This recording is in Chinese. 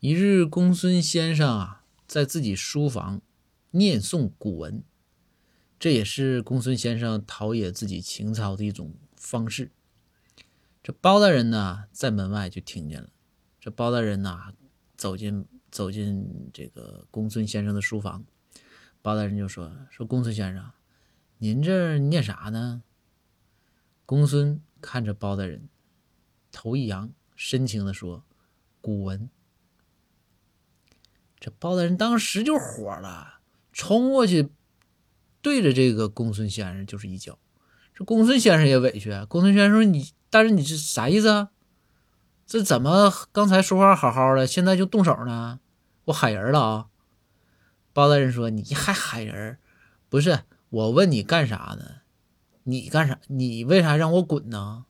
一日，公孙先生啊，在自己书房念诵古文，这也是公孙先生陶冶自己情操的一种方式。这包大人呢，在门外就听见了。这包大人呐，走进走进这个公孙先生的书房，包大人就说：“说公孙先生，您这念啥呢？”公孙看着包大人，头一扬，深情的说：“古文。”包大人当时就火了，冲过去对着这个公孙先生就是一脚。这公孙先生也委屈，公孙先生说：“你大人，你这啥意思啊？这怎么刚才说话好好的，现在就动手呢？我喊人了啊！”包大人说：“你还喊人？不是我问你干啥呢？你干啥？你为啥让我滚呢？